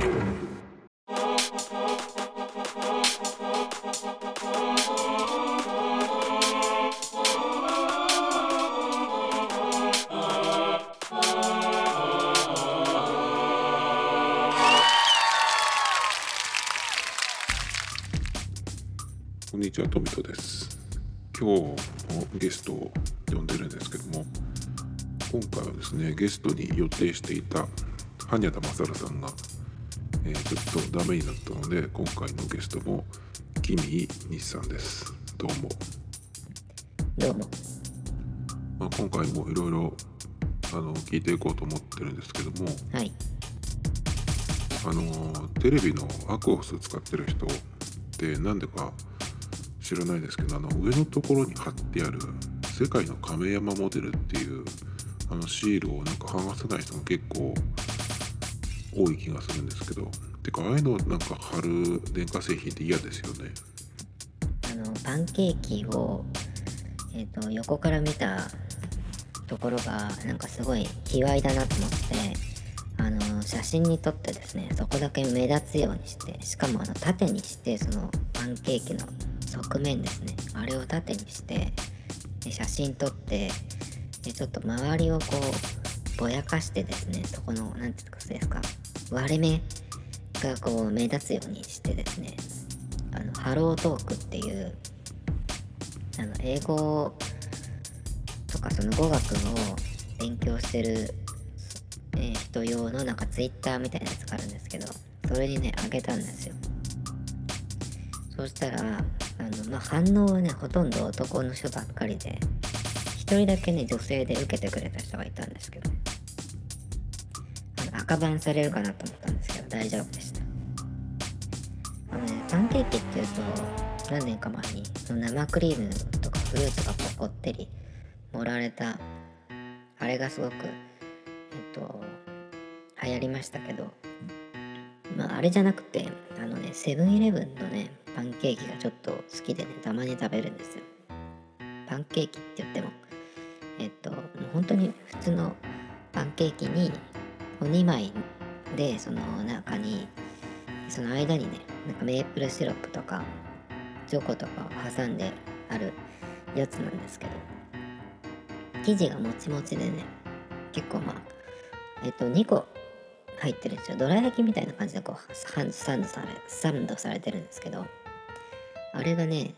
こんにちは、トミトです。今日のゲストを呼んでるんですけども、今回はですね、ゲストに予定していた羽田勝さんが、えーちょっとダメになったので、今回のゲストも、キミ日さんです。どうも。どうも。まあ、今回もいろいろあの聞いていこうと思ってるんですけども、はい。あのテレビのアクオス使ってる人ってなんでか知らないですけどあの上のところに貼ってある「世界の亀山モデル」っていうあのシールをなんか剥がさない人が結構多い気がするんですけど。てかああいうのなんか貼る電化製品って嫌ですよね。あの、パンケーキを、えっ、と、横から見たところが、なんかすごい卑猥だなと思って、あの、写真に撮ってですね、そこだけ目立つようにして、しかもあの、縦にして、その、パンケーキの側面ですね、あれを縦にして、で写真撮って、で、ちょっと周りをこう、ぼやかしてですね、そこの、なんていうんですか、割れ目がこう目立つようにしてですねあのハロートークっていうあの英語とかその語学を勉強してる、えー人用のなんかツイッターみたいなやつがあるんですけどそれにねあげたんですよ。そしたらあの、まあ、反応はねほとんど男の人ばっかりで一人だけね女性で受けてくれた人がいたんですけど赤バンされるかなと思ったんですけど大丈夫でした。あのねパンケーキっていうと何年か前にその生クリームとかフルーツがここってり盛られたあれがすごくえっと流行りましたけどまああれじゃなくてあのねセブンイレブンのねパンケーキがちょっと好きでねたまに食べるんですよ。パンケーキって言ってもえっともう本当に普通のパンケーキに2枚でその中にその間にねなんかメープルシロップとかチョコとかを挟んであるやつなんですけど生地がもちもちでね結構まあえっと2個入ってるんですよ。どら焼きみたいな感じでこうサンサンドされサンドされてるんですけどあれがね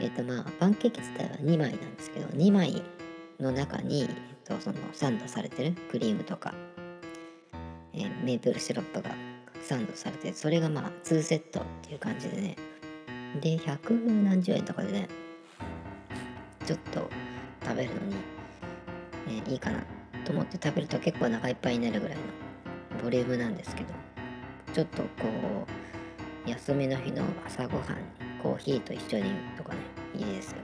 えっとまあパンケーキ自体は2枚なんですけど2枚の中に、えっと、そのサンドされてるクリームとか、えメープルシロップがサンドされてそれがまあ2セットっていう感じでね。で100何十円とかでねちょっと食べるのに、えーいいかなと思って食べると結構お腹いっぱいになるぐらいのボリュームなんですけどちょっとこう休みの日の朝ごはんコーヒーと一緒にとかねいいですよ。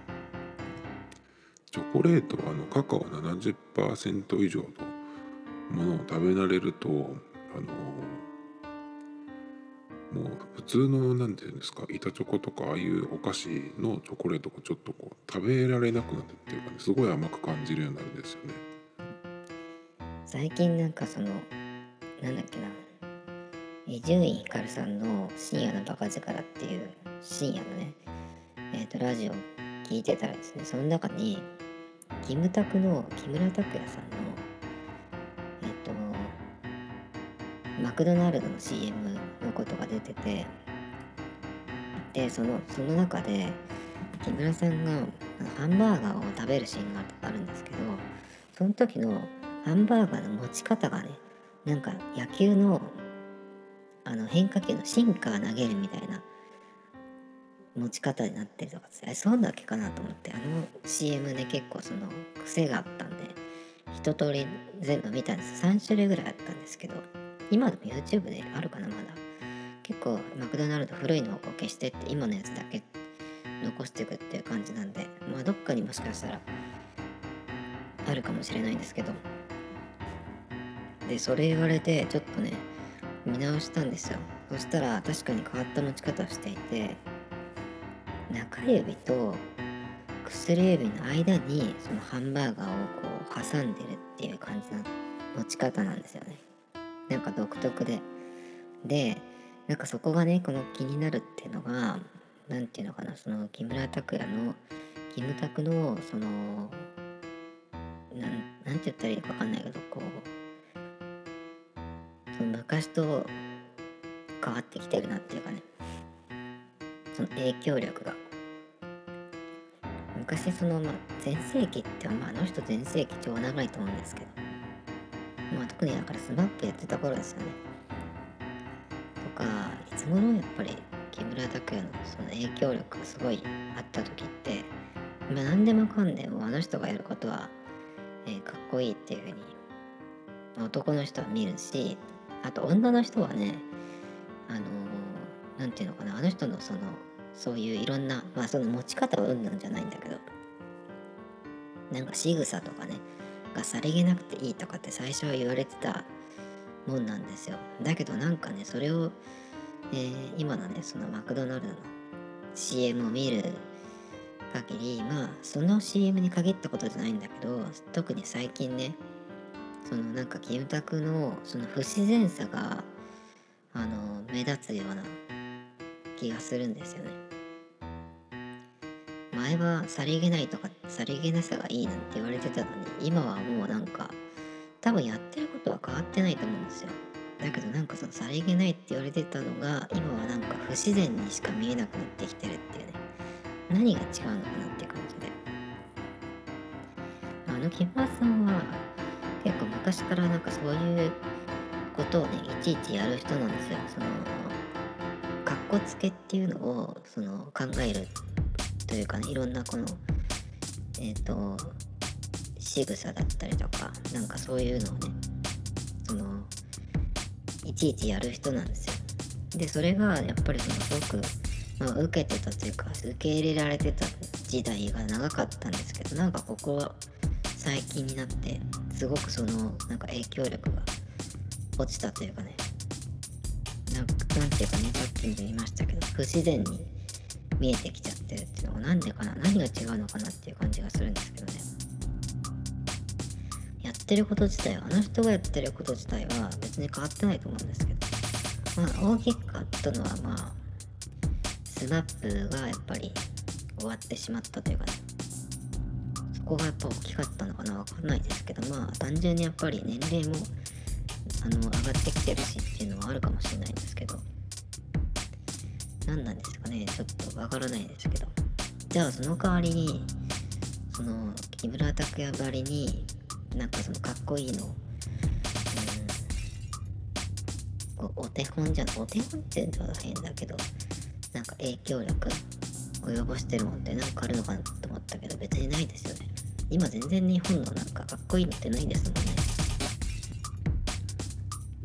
チョコレートはあのカカオ70%以上のものを食べられるとあのもう普通のなんていうんですか板チョコとかああいうお菓子のチョコレートがちょっとこう食べられなくなってっていうかねすごい甘く感じるようになるんですよね。最近なんかそのなんだっけな伊集院光さんの「深夜のバカ力」っていう深夜のねえっ、とラジオ聞いてたらですねその中にキムタクの木村拓哉さんマクドナルドの CM のことが出ててでそのその中で木村さんがハンバーガーを食べるシーンがあるんですけどその時のハンバーガーの持ち方がねなんか野球のあの変化球のシンカー投げるみたいな持ち方になってるとかあれそうだっけかなと思ってあの CM で結構その癖があったんで一通り全部見たんです。3種類ぐらいあったんですけど今でも YouTube であるかなまだ。結構マクドナルド古いのをこう消してって今のやつだけ残していくっていう感じなんでまあどっかにもしかしたらあるかもしれないんですけど。でそれ言われてちょっとね見直したんですよ。そしたら確かに変わった持ち方をしていて中指と薬指の間にそのハンバーガーをこう挟んでるっていう感じの持ち方なんですよね。なんか独特で。でなんかそこがねこの気になるっていうのが何て言うのかなその木村拓哉のキムタクのそのなんなんて言ったらいいか分かんないけどこうその昔と変わってきてるなっていうかね。その影響力が。昔そのまあ全盛期ってまああの人全盛期超長いと思うんですけど。まあ特にだからスマップやってた頃ですよね。とかいつ頃やっぱり木村拓哉のその影響力がすごいあった時ってまあ何でもかんでもあの人がやることは、えー、かっこいいっていうふうに男の人は見るしあと女の人はねあの何、ー、て言うのかなあの人のそのそういういろんなまあその持ち方はうんなんじゃないんだけどなんか仕草とかねがさりげなくていいとかって最初は言われてたもんなんですよ。だけどなんかねそれを、えー、今のねそのマクドナルドの CM を見る限りまあその CM に限ったことじゃないんだけど特に最近ねそのなんかキムタクのその不自然さがあの目立つような気がするんですよね。前はさりげないとかさりげなさがいいなんて言われてたのに今はもうなんか多分やってることは変わってないと思うんですよ。だけどなんかそのさりげないって言われてたのが今はなんか不自然にしか見えなくなってきてるっていうね。何が違うのかなって感じで。あの木村さんは結構昔からなんかそういうことをねいちいちやる人なんですよ。そのかっこつけっていうのをその考えるというかねいろんなこのえっ、ー、と仕草だったりとかなんかそういうのをねそのいちいちやる人なんですよ。でそれがやっぱりそのすごく、まあ、受けてたというか受け入れられてた時代が長かったんですけどなんかここ最近になってすごくそのなんか影響力が落ちたというかねなんなんていうかねさっきも言いましたけど不自然に見えてきちゃってるっていうのがなんでかな何が違うのかなっていう感じがするんですけどね。やってること自体はあの人がやってること自体は別に変わってないと思うんですけど。まあ大きく変わったのはまあスマップがやっぱり終わってしまったというかね。そこがやっぱ大きかったのかなわかんないですけどまあ単純にやっぱり年齢もあの上がってきてるしっていうのはあるかもしれないんですけど。何なんですかね。ちょっとわからないですけど。じゃあその代わりにその木村拓哉ばりになんかそのかっこいいのうんお手本じゃお手本って言うのは変だけどなんか影響力及ぼしてるもんってなんかあるのかなと思ったけど別にないですよね。今全然日本のなんかかっこいいのってないですもんね。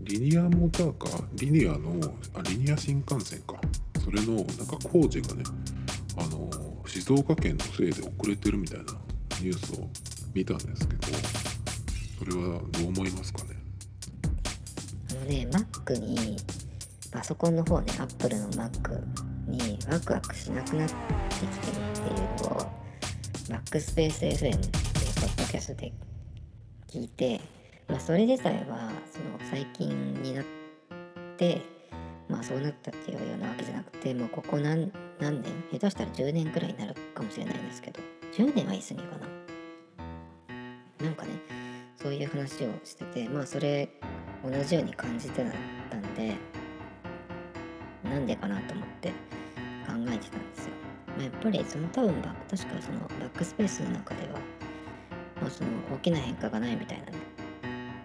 リニアモーターカー？リニアのあリニア新幹線か。それのなんか工事がねあの静岡県のせいで遅れてるみたいなニュースを見たんですけどそれはどう思いますかね？あのね Mac にパソコンの方ね Apple の Mac にワクワクしなくなってきてるっていうのを Backspace FM っていうポッドキャストで聞いてまあ、それでさえはその最近になってまあそうなったっていうようなわけじゃなくてもうここ何何年？下手したら10年くらいになるかもしれないんですけど10年は言い過ぎかな。なんかねそういう話をしててまあそれ同じように感じてたんでなんでかなと思って考えてたんですよ、まあ、やっぱりその多分確かそのバックスペースの中では、まあ、その大きな変化がないみたいなね。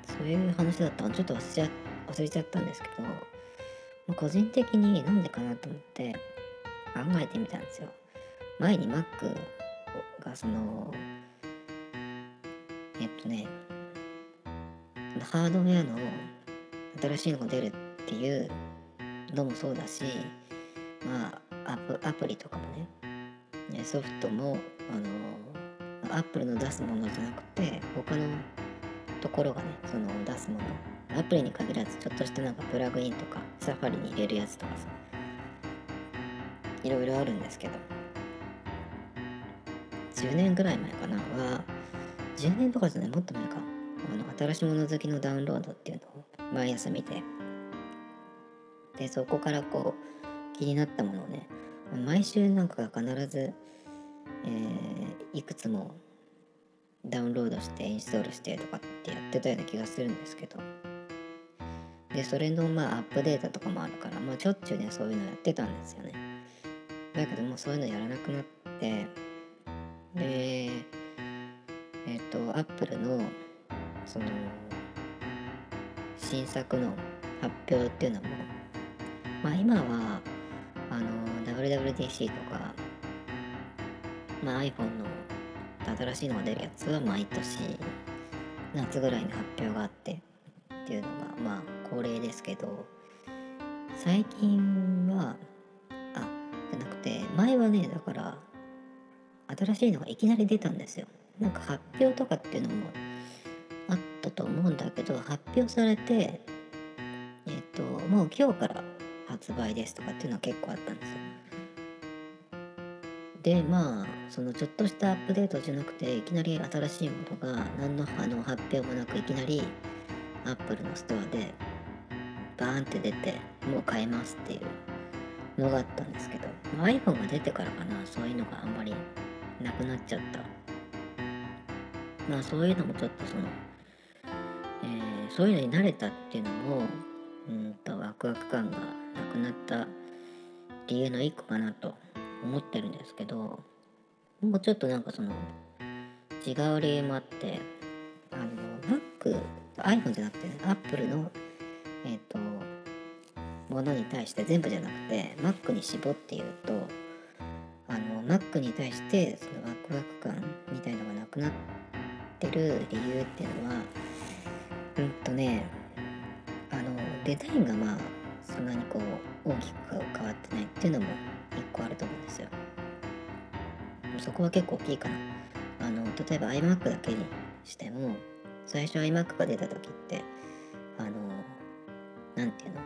そういう話だったのちょっと忘れちゃ忘れちゃったんですけど、まあ、個人的になんでかなと思って考えてみたんですよ。前に Mac がそのえっとねハードウェアの新しいのが出るっていうのもそうだしまあアプアプリとかもねソフトもあのアップルの出すものじゃなくて他のところがねその出すものアプリに限らずちょっとしたなんかプラグインとかサファリに入れるやつとかさいろいろあるんですけど。10年ぐらい前かなは10年とかじゃないもっと前か。あの新しいもの好きのダウンロードっていうのを毎朝見て。でそこからこう気になったものをね毎週なんか必ず、えーいくつもダウンロードしてインストールしてとかってやってたような気がするんですけど。でそれのまあアップデートとかもあるから、まあ、しょっちゅうねそういうのやってたんですよね。だけどもうそういうのやらなくなってでえっ、とアップルのその新作の発表っていうのもまあ今はあの WWDC とか、まあ、iPhone の新しいのが出るやつは毎年夏ぐらいに発表があってっていうのがまあ恒例ですけど最近はあじゃなくて前はねだから新しいのがいきなり出たんですよ。なんか発表とかっていうのもあったと思うんだけど発表されてえっともう今日から発売ですとかっていうのは結構あったんですよ。でまあそのちょっとしたアップデートじゃなくていきなり新しいものが何のあの発表もなくいきなりアップルのストアでバーンって出てもう買えますっていうのがあったんですけど、iPhone が出てからかなそういうのがあんまりなくなっちゃった。まあそういうのもちょっとその、えーそういうのに慣れたっていうのもうんとワクワク感がなくなった理由の一個かなと思ってるんですけどもうちょっとなんかその違う理由もあってあの Mac iPhone じゃなくて、ね、Apple のえっ、とものに対して全部じゃなくて Mac に絞って言うとあの Mac に対してそのワクワク感みたいのがなくなってる理由っていうのはうんとねあのデザインがまあそんなにこう大きく変わってないっていうのも一個あると思うんですよ。そこは結構大きいかな。あの例えば iMac だけにしても最初 iMac が出た時ってなんていうの？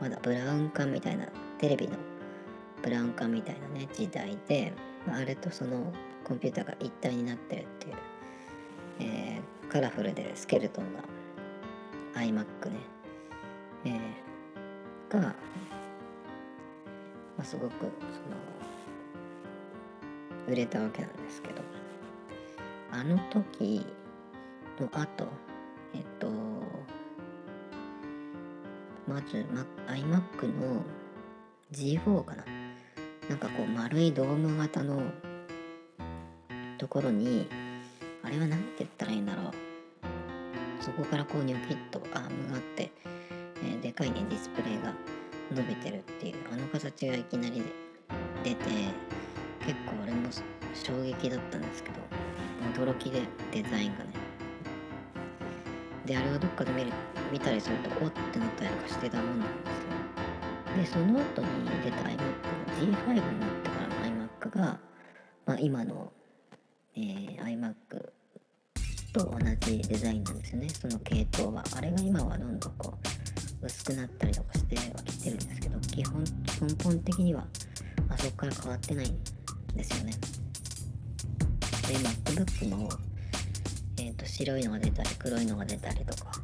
まだブラウン管みたいなテレビのブラウン管みたいなね時代で、まあ、あれとそのコンピューターが一体になってるっていう、えーカラフルでスケルトンな iMac ね、えーが、まあ、すごくその売れたわけなんですけどあの時の後えっとまず、ま、iMac の G4 かな。なんかこう丸いドーム型のところにあれは何て言ったらいいんだろう。そこからこうニョキッとアームがあって、えーでかいねディスプレイが伸びてるっていうあの形がいきなり出て結構俺も衝撃だったんですけど驚きでデザインがね。であれをどっかで見る見たりするとおってなっしてたもんなんですよでその後に出た iMac の G5 になってからの iMac が、まあ、今の、えー iMac と同じデザインなんですよねその系統はあれが今はどんどんこう薄くなったりとかしてはきてるんですけど基本根本的にはあそこから変わってないんですよねで MacBook も、えー、と白いのが出たり黒いのが出たりとか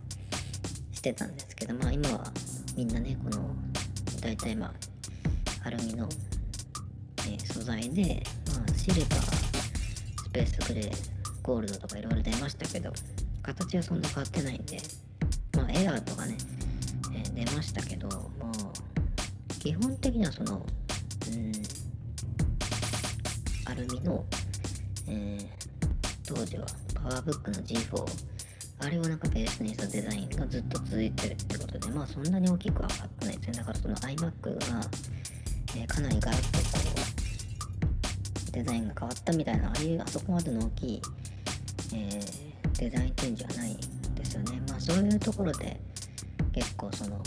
してたんですけどまあ今はみんなねこの大体まあアルミの、えー素材で、まあ、シルバースペースグレーゴールドとかいろいろ出ましたけど形はそんな変わってないんでまあエラーとかね、えー出ましたけどもう基本的にはそのうんアルミの、えー当時はパワーブックの G4 あれをなんかベースにしたデザインがずっと続いてるってことでまあそんなに大きくは変わってないですね。だからその iMac が、えーかなりガラッとこうデザインが変わったみたいなああいうあそこまでの大きい、えーデザインチェンジはないんですよね。まあそういうところで結構その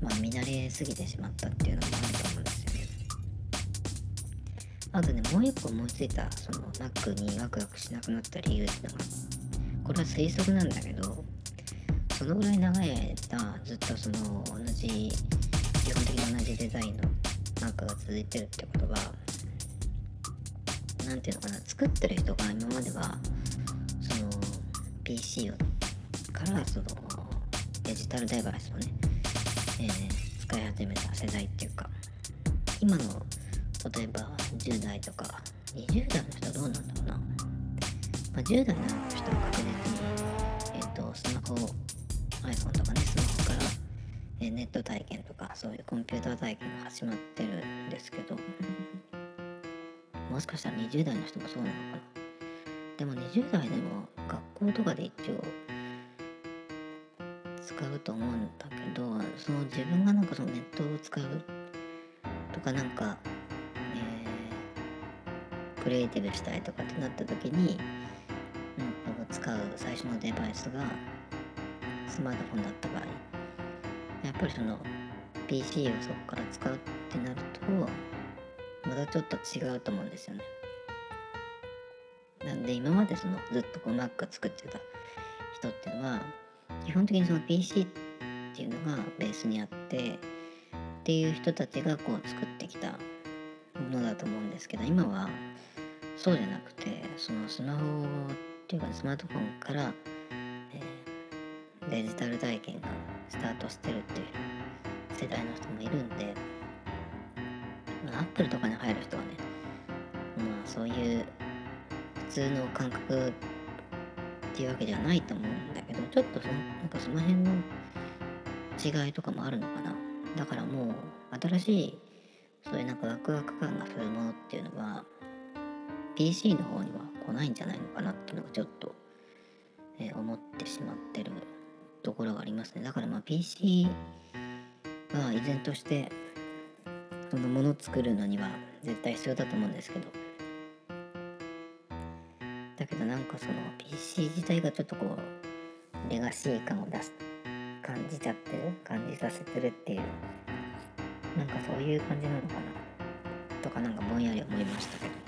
まあ見慣れすぎてしまったっていうのもあると思うんですよね。あとねもう一個思いついたその Mac にワクワクしなくなった理由っていうのがこれは推測なんだけどそのぐらい長い間ずっとその同じ基本的に同じデザインの Mac が続いてるってことはなんていうのかな作ってる人が今まではその PC をからそのデジタルデバイスをね、えー使い始めた世代っていうか今の例えば10代とか20代の人はどうなんだろうな、まあ、10代の人は確実に、えっとスマホ iPhone とかねスマホから、えネット体験とかそういうコンピューター体験が始まってるんですけど。もしかしたら20代の人もそうなのかな。でも20代でも学校とかで一応使うと思うんだけどその自分がなんかそのネットを使うとかなんか、えー、クリエイティブしたいとかってなった時に、使う最初のデバイスがスマートフォンだった場合やっぱりその PC をそこから使うってなるとまたちょっと違うと思うんですよね。なんで今までそのずっとこう Mac 作ってた人っていうのは基本的にその PC っていうのがベースにあってっていう人たちがこう作ってきたものだと思うんですけど今はそうじゃなくてそのスマホっていうかスマートフォンから、えー、デジタル体験がスタートしてるっていう世代の人もいるんで、まあ、Apple とかに入る人はねまあそういう普通の感覚っていうわけではないと思うんだけどちょっとそなんかその辺の違いとかもあるのかな。だからもう新しいそういうなんかワクワク感がするものっていうのは PC の方には来ないんじゃないのかなっていうのがちょっと、えー、思ってしまってるところがありますね。だからまあ PC は依然としてそのもの作るのには絶対必要だと思うんですけど。だけどなんかその PC 自体がちょっとこうレガシー感を出す感じちゃってる感じさせてるっていうなんかそういう感じなのかな。とかなんかぼんやり思いましたけど。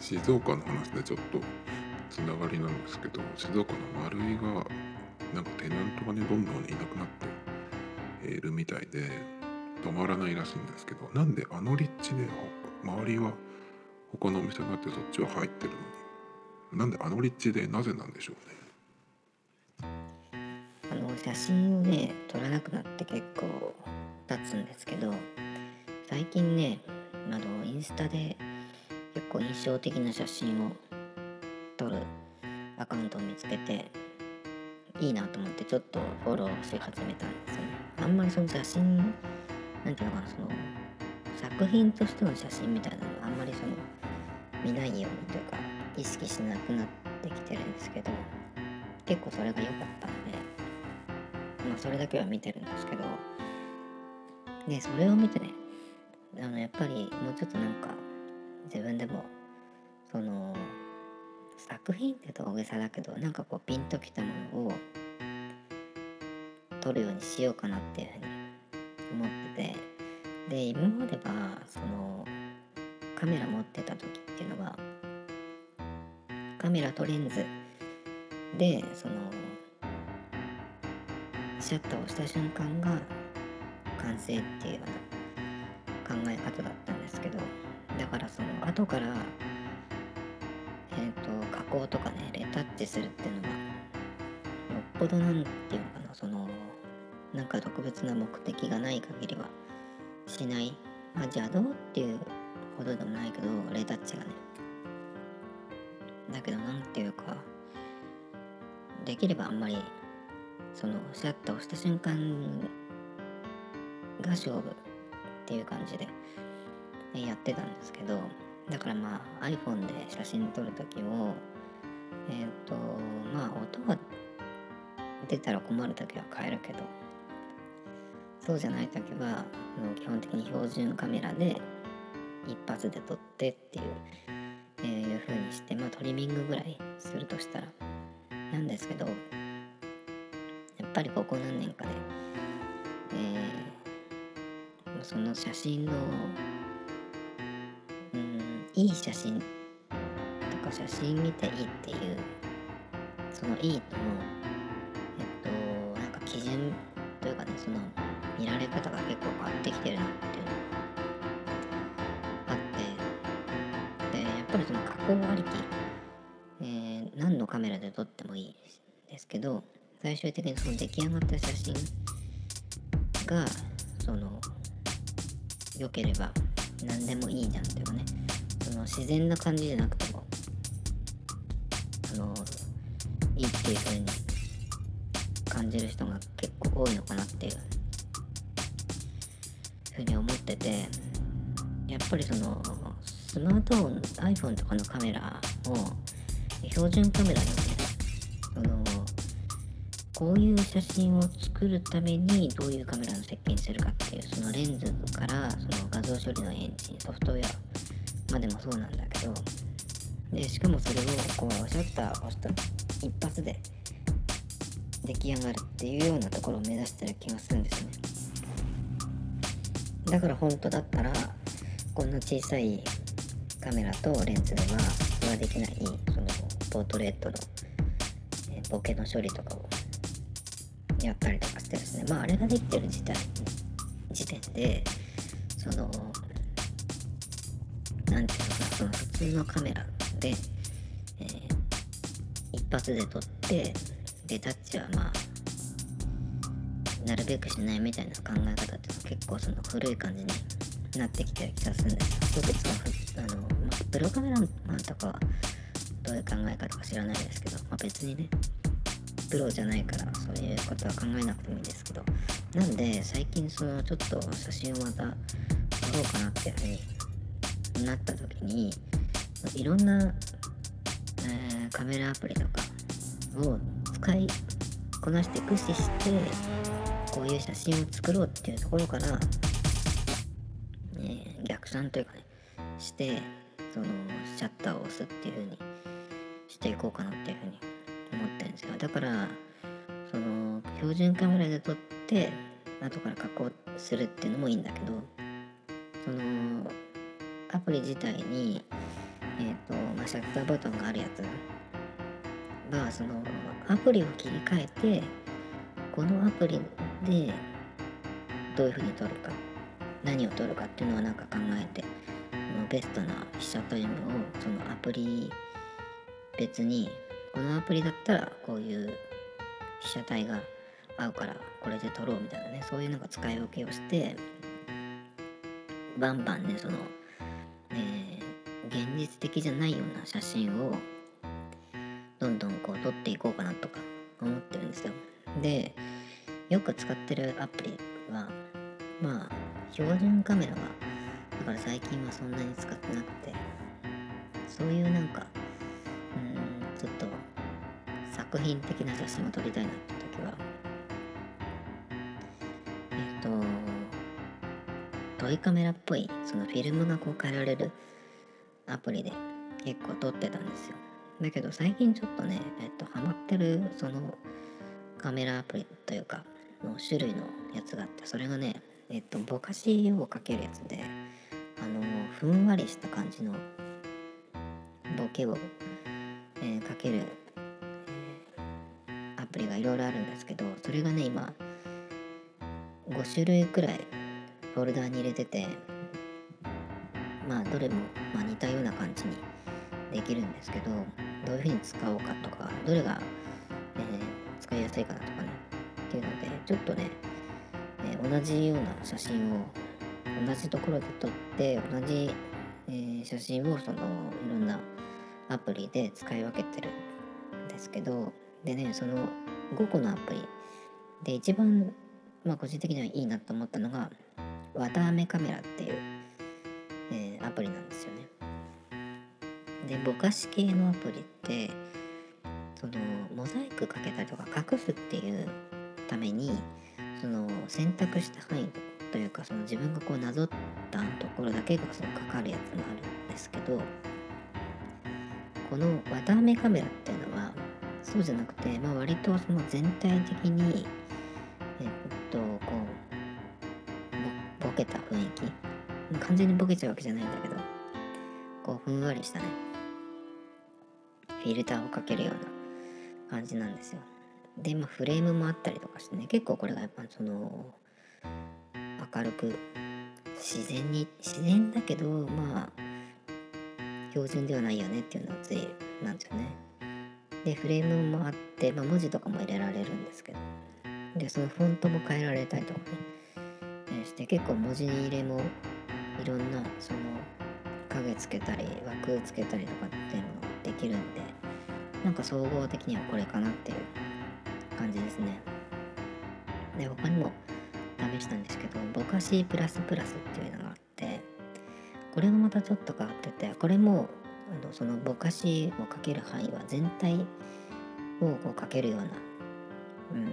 静岡の話でちょっとつながりなんですけど静岡の丸井がなんかテナントがねどんどんいなくなっているみたいで止まらないらしいんですけどなんであの立地で周りは他のお店があってそっちは入ってるの？になんであの立地でなぜなんでしょうね？あの写真をね撮らなくなって結構経つんですけど最近ねあのインスタで結構印象的な写真を撮るアカウントを見つけていいなと思ってちょっとフォローし始めたんですよね。あんまりその写真なんていうのかなその作品としての写真みたいなのあんまりその見ないようにというか意識しなくなってきてるんですけど結構それが良かったのでまあそれだけは見てるんですけどでそれを見てねあのやっぱりもうちょっとなんか自分でもその作品って言うと大げさだけどなんかこうピンときたものを撮るようにしようかなっていうふうに思ってて。で今まではそのカメラ持ってた時っていうのはカメラとレンズでそのシャッターをした瞬間が完成っていうような考え方だったんですけど。だからその後からえ、ー、と加工とかねレタッチするっていうのはよっぽどなんていうのかなそのなんか特別な目的がない限りはしない、まあ、邪道っていうほどでもないけどレタッチがね。だけどなんていうかできればあんまりそのシャッターをした瞬間が勝負っていう感じでやってたんですけどだからまあ iPhone で写真撮る時もえっ、ー、とまあ音が出たら困る時は変えるけどそうじゃない時は基本的に標準カメラで一発で撮ってっていう、えー、いう風にしてまあトリミングぐらいするとしたらなんですけどやっぱりここ何年かで、えー、その写真のいい写真。とか写真見ていいっていうそのいいとのえっとなんか基準というかねその見られ方が結構変わってきてるなっていうのがあって。でやっぱりその加工ありき、えー、何のカメラで撮ってもいいですけど最終的にその出来上がった写真がその良ければ何でもいいじゃんっていうかね。その自然な感じじゃなくてもあのいいっていう風に感じる人が結構多いのかなっていうふうに思っててやっぱりそのスマートフォン iPhone とかのカメラも標準カメラでもねそのこういう写真を作るためにどういうカメラの設計にするかっていうそのレンズからその画像処理のエンジンソフトウェアまでもそうなんだけど。でしかもそれをこうシャッター押した一発で出来上がるっていうようなところを目指してる気がするんですよね。だから本当だったらこんな小さいカメラとレンズではそれはできないそのポートレートの、ボケの処理とかをやったりとかしてですね。まああれができてる時点時点でそのなんていうのかなその普通のカメラで、えー一発で撮ってでタッチはまあなるべくしないみたいな考え方っていうのは結構その古い感じになってきてる気がするんですよ。特にそのあの、まあ、プロカメラマンとかはどういう考え方か知らないですけど、まあ、別にねプロじゃないからそういうことは考えなくてもいいんですけどなんで最近そのちょっと写真をまた撮ろうかなっていうふうになった時にいろんな、えーカメラアプリとかを使いこなして駆使してこういう写真を作ろうっていうところから、え逆算というかねしてそのシャッターを押すっていう風にしていこうかなっていう風に思ってるんですよ。だからその標準カメラで撮って後から加工するっていうのもいいんだけどそのアプリ自体にえっ、とまあシャッターボタンがあるやつがそのアプリを切り替えてこのアプリでどういう風に撮るか何を撮るかっていうのをなんか考えてのベストな被写タイムをそのアプリ別にこのアプリだったらこういう被写体が合うからこれで撮ろうみたいなねそういうなんか使い分けをしてバンバンねその、えー現実的じゃないような写真をどんどんこう撮っていこうかなとか思ってるんですよ。でよく使ってるアプリはまあ標準カメラはだから最近はそんなに使ってなくてそういうなんかうんちょっと作品的な写真を撮りたいなって時はえっ、とトイカメラっぽいそのフィルムがこう変えられるアプリで結構撮ってたんですよ。だけど最近ちょっとねえっ、とハマってるそのカメラアプリというかの種類のやつがあってそれがねえっとぼかしをかけるやつであのふんわりした感じのボケを、えーかける、アプリがいろいろあるんですけどそれがね今5種類くらいフォルダーに入れててまあどれも、ま、似たような感じにできるんですけどどういうふうに使おうかとかどれが、えー使いやすいかなとかねっていうのでちょっとね、えー同じような写真を同じところで撮って同じ、えー写真をそのいろんなアプリで使い分けてるんですけどでねその5個のアプリで一番まあ個人的にはいいなと思ったのが綿あめカメラっていう、えーアプリなんですよね。でぼかし系のアプリってそのモザイクかけたりとか隠すっていうためにその選択した範囲というかその自分がこうなぞったところだけがそのかかるやつもあるんですけどこの綿あめカメラっていうのはそうじゃなくて、まあ、割とその全体的にえっとこうぼボケた雰囲気？完全にボケちゃうわけじゃないんだけど。こうふんわりしたね。フィルターをかけるような感じなんですよ。でまあフレームもあったりとかしてね。結構これがやっぱその明るく自然に自然だけどまあ標準ではないよねっていうのがついなんですよね。でフレームもあって、まあ、文字とかも入れられるんですけど。でそのフォントも変えられたりとかね。して結構文字入れもいろんなその影つけたり枠つけたりとかっていうのができるんでなんか総合的にはこれかなっていう感じですね。で他にも試したんですけどぼかしプラスプラスっていうのがあってこれがまたちょっと変わっててこれもあのそのぼかしをかける範囲は全体をこうかけるような、うん、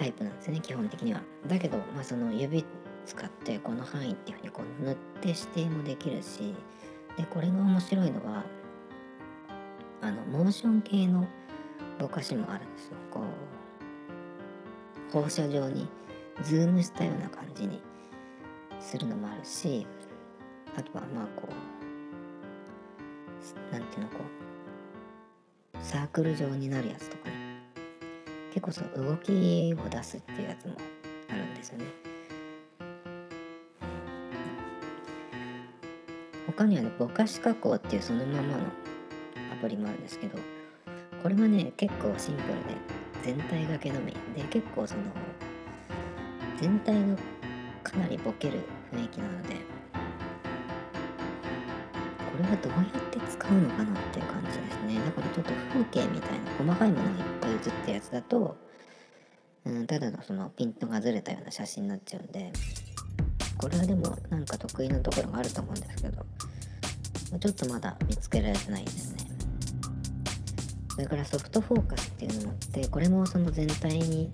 タイプなんですね基本的には。だけど、まあ、その指使ってこの範囲っていうふうにこう塗って指定もできるしでこれが面白いのはあのモーション系のぼかしもあるんですよ。こう放射状にズームしたような感じにするのもあるしあとはまあこうなんていうのこうサークル状になるやつとかね。結構その動きを出すっていうやつもあるんですよね。他にはねぼかし加工っていうそのままのアプリもあるんですけどこれはね結構シンプルで全体がけのみ。で結構その全体がかなりボケる雰囲気なのでこれはどうやって使うのかなっていう感じですね。だからちょっと風景みたいな細かいものがいっぱい写ったやつだと、うん、ただのそのピントがずれたような写真になっちゃうんでこれはでもなんか得意なところがあると思うんですけどちょっとまだ見つけられてないですね。それからソフトフォーカスっていうのもあってこれもその全体に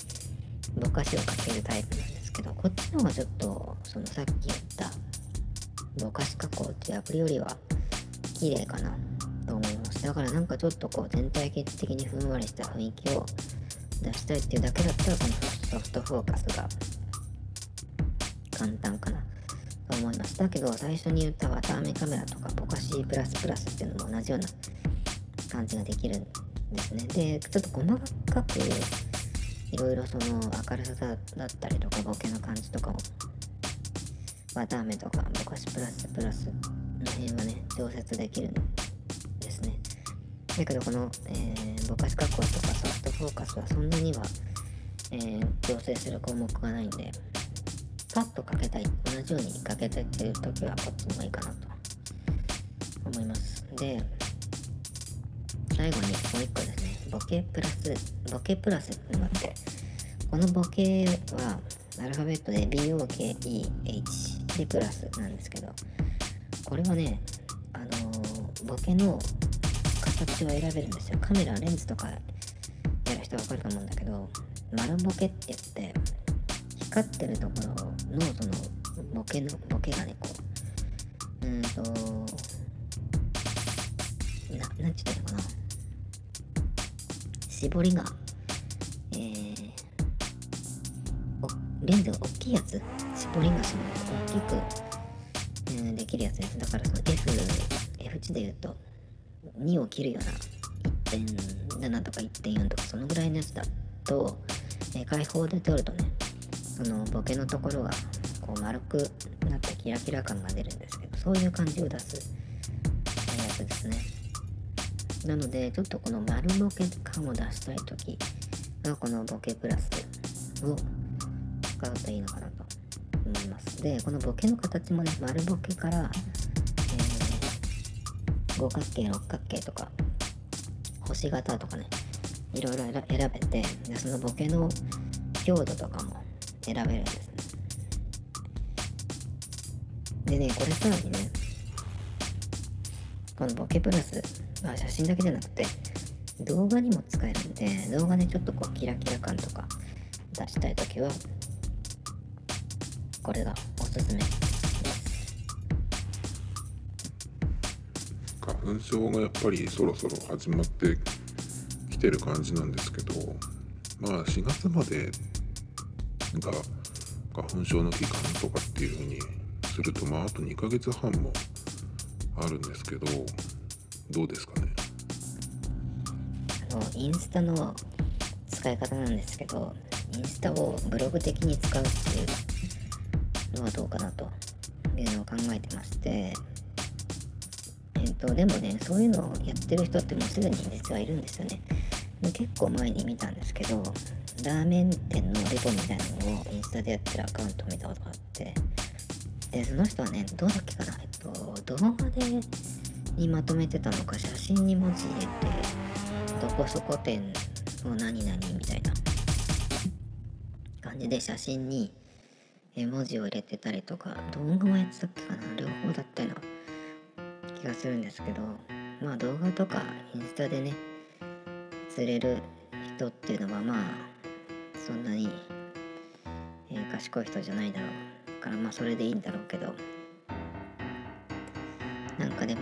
ぼかしをかけるタイプなんですけどこっちの方がちょっとそのさっき言ったぼかし加工っていうアプリよりは綺麗かなと思いますだからなんかちょっとこう全体的にふんわりした雰囲気を出したいっていうだけだったらこのソフトフォーカスが簡単かなと思いますだけど最初に言った綿あめカメラとかぼかしプラスプラスっていうのも同じような感じができるんですね。でちょっと細かくいろいろその明るさだったりとかボケの感じとかを綿あめとかぼかしプラスプラスの辺はね調節できるんで。だけどこの、えー、ぼかし加工とかソフトフォーカスはそんなには、えー、調整する項目がないんでパッとかけたい同じようにかけたいっていう時はこっちの方がいいかなと思います。で最後にもう一個ですね。ボケプラスボケプラスってのがあってこのボケはアルファベットで BOKEH でプラスなんですけどこれはねあのー、ボケの形を選べるんですよ。カメラレンズとかやる人はわかると思うんだけど丸ボケって言って光ってるところのそのボケのボケがねこううんとななんて言ったらいいのかな。絞りがえー、レンズが大きいやつ。絞りがその大きく、うん、できるやつですだからその F F 値で言うと2を切るような1.7とか1.4とかそのぐらいのやつだと、えー、開放で撮るとねそのボケのところがこう丸くなってキラキラ感が出るんですけどそういう感じを出すやつですね。なのでちょっとこの丸ボケ感を出したい時がこのボケプラスを使うといいのかなと思います。でこのボケの形もね丸ボケから、五角形六角形とか星型とかねいろいろ選べてでそのボケの強度とかも選べるんですね。でねこれさらにねこのボケプラスは写真だけじゃなくて動画にも使えるんで動画でちょっとこうキラキラ感とか出したいときはこれがおすすめ。花粉症がやっぱりそろそろ始まってきてる感じなんですけどまあ4月までが花粉症の期間とかっていう風にするとまああと2ヶ月半もあるんですけどどうですかね？あのインスタの使い方なんですけどインスタをブログ的に使うっていうのはどうかなというのを考えてまして、ー、とでもねそういうのをやってる人ってもうすでに実はいるんですよね。結構前に見たんですけどラーメン店のレポみたいなのをインスタでやってるアカウント見たことがあってでその人はねどうだっけかなえっと動画でにまとめてたのか写真に文字入れてどこそこ店の何々みたいな感じで写真に文字を入れてたりとか動画もやってたっけかな両方だったようながするんですけどまあ動画とかインスタでね釣れる人っていうのはまあそんなに、えー賢い人じゃないだろう。からまあそれでいいんだろうけど。なんかでも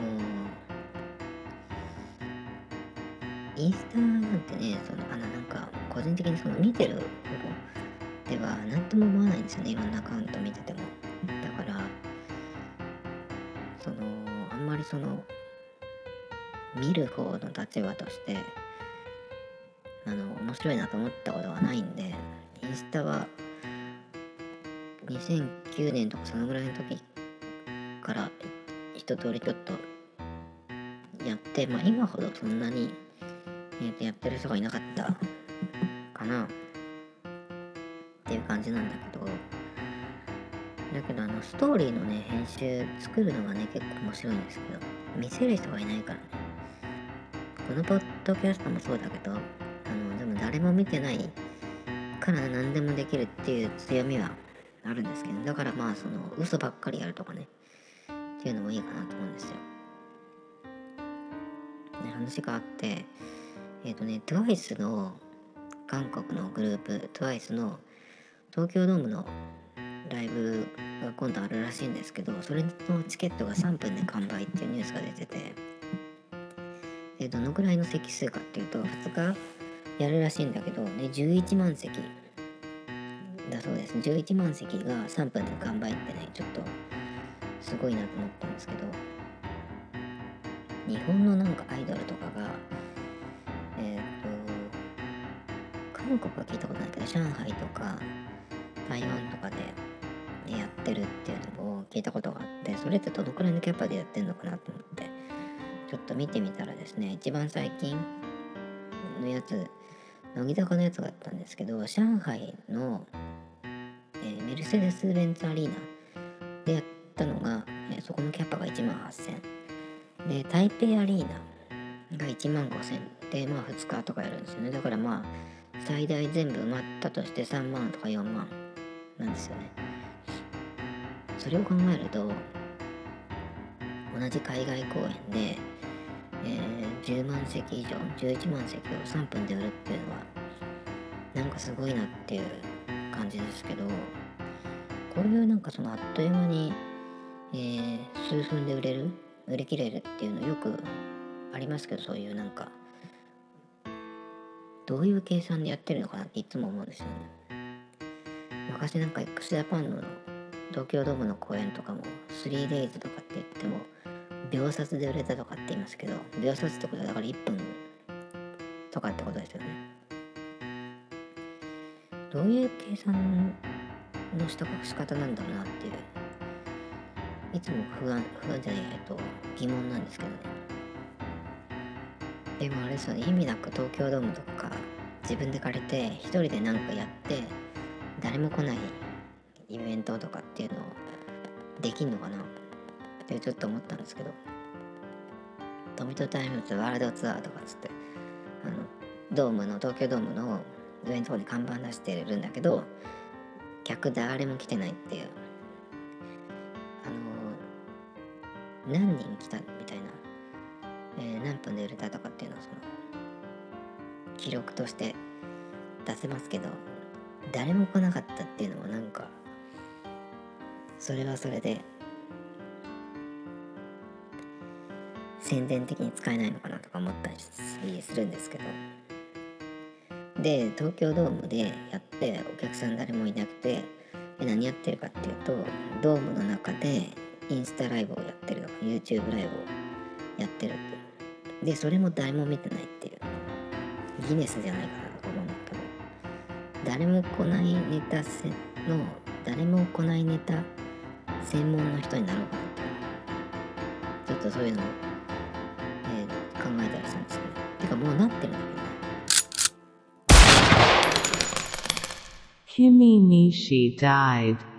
インスタなんてねそのあのなんか個人的にその見てる方では何とも思わないんですよね。いろんなアカウント見てても。その見る方の立場としてあの面白いなと思ったことはないんでインスタは2009年とかそのぐらいの時から一通りちょっとやってまあ今ほどそんなに、えーとやってる人がいなかったかなっていう感じなんだけどだけどあのストーリーのね編集作るのがね結構面白いんですけど見せる人がいないからねこのポッドキャストもそうだけどあのでも誰も見てないから何でもできるっていう強みはあるんですけどだからまあその嘘ばっかりやるとかねっていうのもいいかなと思うんですよ。ね、話があってえっ、とね TWICE の韓国のグループ TWICE の東京ドームのライブが今度あるらしいんですけどそれのチケットが3分で完売っていうニュースが出てて。でどのくらいの席数かっていうと2日やるらしいんだけどで11万席だそうです。11万席が3分で完売ってねちょっとすごいなと思ったんですけど日本のなんかアイドルとかがえっ、と韓国は聞いたことないけど上海とか台湾とかでやってるっていうのを聞いたことがあってそれってどのくらいのキャパでやってんのかなと思ってちょっと見てみたらですね一番最近のやつ乃木坂のやつがあったんですけど上海の、えーメルセデス・ベンツアリーナでやったのが、えーそこのキャパが1万8000で台北アリーナが1万5000でまあ2日とかやるんですよね。だからまあ最大全部埋まったとして3万とか4万なんですよね。それを考えると同じ海外公演で、えー10万席以上11万席を3分で売るっていうのはなんかすごいなっていう感じですけどこういうなんかそのあっという間に、えー数分で売れる売り切れるっていうのよくありますけどそういうなんかどういう計算でやってるのかなっていつも思うんですよね。昔なんか x ジャパンの東京ドームの公演とかも 3days とかって言っても秒殺で売れたとかって言いますけど秒殺ってことはだから1分とかってことですよね。どういう計算のした仕方なんだろうなっていういつも不安不安じゃないえっと疑問なんですけどね。でもあれですよね意味なく東京ドームとか自分で借りて一人で何かやって誰も来ないイベントとかっていうのをできんのかな？ってちょっと思ったんですけど。富戸タイムズワールドツアーとかっつってあのドームの東京ドームの上のとこに看板出してるんだけど客誰も来てないっていう。あの何人来たみたいな、えー何分で売れたとかっていうのをその記録として出せますけど誰も来なかったっていうのもなんかそれはそれで宣伝的に使えないのかなとか思ったりするんですけど。で東京ドームでやってお客さん誰もいなくてえ何やってるかっていうとドームの中でインスタライブをやってるとか YouTube ライブをやってるってでそれも誰も見てないっていう。ギネスじゃないかなと思うんだけど。誰も来ないネタの誰も来ないネタ専門の人になろうかな。とちょっとそういうのを、えー、考えたりしたんですけど。てかもうなってるんだけどね。君 died.